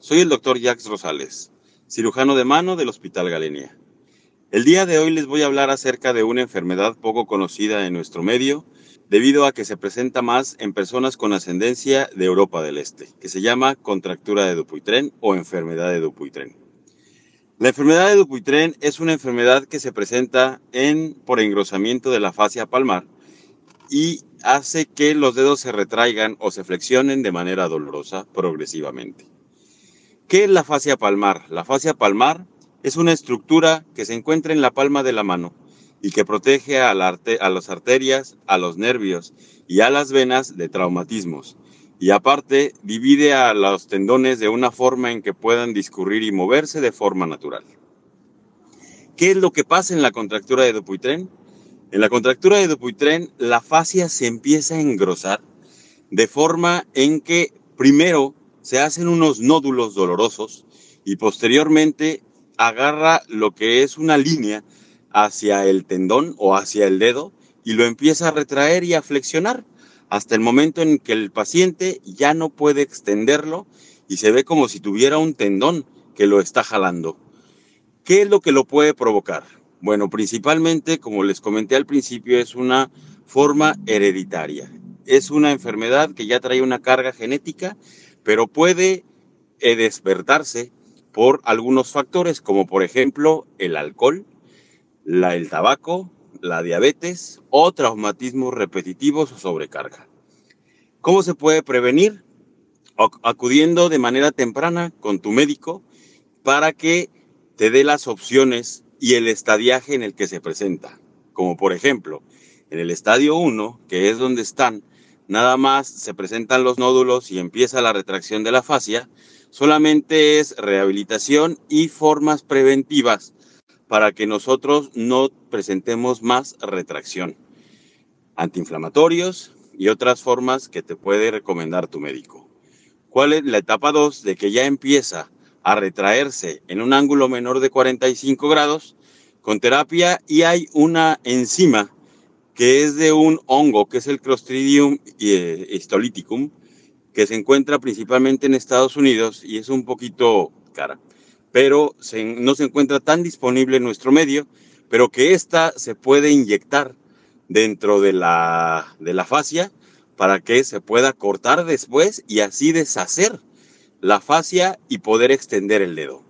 soy el doctor Jacques Rosales, cirujano de mano del Hospital Galenia. El día de hoy les voy a hablar acerca de una enfermedad poco conocida en nuestro medio, debido a que se presenta más en personas con ascendencia de Europa del Este, que se llama contractura de Dupuytren o enfermedad de Dupuytren. La enfermedad de Dupuytren es una enfermedad que se presenta en, por engrosamiento de la fascia palmar y hace que los dedos se retraigan o se flexionen de manera dolorosa progresivamente. ¿Qué es la fascia palmar? La fascia palmar es una estructura que se encuentra en la palma de la mano y que protege a, las arterias, a los nervios y a las venas de traumatismos. Y aparte, divide a los tendones de una forma en que puedan discurrir y moverse de forma natural. ¿Qué es lo que pasa en la contractura de Dupuytren? En la contractura de Dupuytren, la fascia se empieza a engrosar de forma en que primero se hacen unos nódulos dolorosos y posteriormente agarra lo que es una línea hacia el tendón o hacia el dedo y lo empieza a retraer y a flexionar hasta el momento en que el paciente ya no puede extenderlo y se ve como si tuviera un tendón que lo está jalando. ¿Qué es lo que lo puede provocar? Bueno, principalmente, como les comenté al principio, es una forma hereditaria. Es una enfermedad que ya trae una carga genética, pero puede eh, despertarse por algunos factores, como por ejemplo el alcohol, la, el tabaco, la diabetes o traumatismos repetitivos o sobrecarga. ¿Cómo se puede prevenir? Acudiendo de manera temprana con tu médico para que te dé las opciones y el estadiaje en el que se presenta. Como por ejemplo, en el estadio 1, que es donde están, nada más se presentan los nódulos y empieza la retracción de la fascia, solamente es rehabilitación y formas preventivas para que nosotros no presentemos más retracción. Antiinflamatorios y otras formas que te puede recomendar tu médico. ¿Cuál es la etapa 2 de que ya empieza a retraerse en un ángulo menor de 45 grados con terapia y hay una enzima que es de un hongo que es el Clostridium eh, histolyticum que se encuentra principalmente en Estados Unidos y es un poquito cara, pero no se encuentra tan disponible en nuestro medio, pero que esta se puede inyectar dentro de la, de la fascia para que se pueda cortar después y así deshacer la fascia y poder extender el dedo.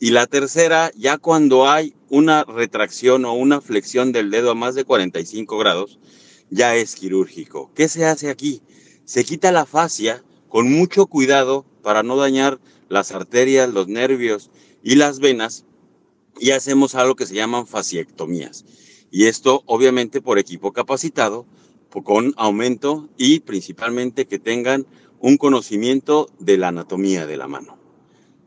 Y la tercera, ya cuando hay una retracción o una flexión del dedo a más de 45 grados, ya es quirúrgico. ¿Qué se hace aquí? Se quita la fascia con mucho cuidado para no dañar las arterias, los nervios y las venas y hacemos algo que se llaman fasciectomías. Y esto obviamente por equipo capacitado, con aumento y principalmente que tengan un conocimiento de la anatomía de la mano.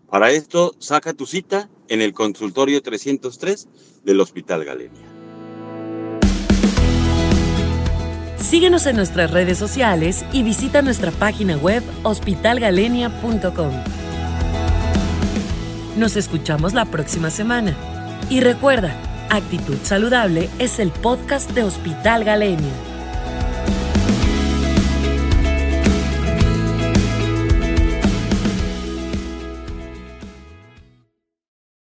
Para esto, saca tu cita en el consultorio 303 del Hospital Galenia. Síguenos en nuestras redes sociales y visita nuestra página web hospitalgalenia.com. Nos escuchamos la próxima semana. Y recuerda, Actitud Saludable es el podcast de Hospital Galenia.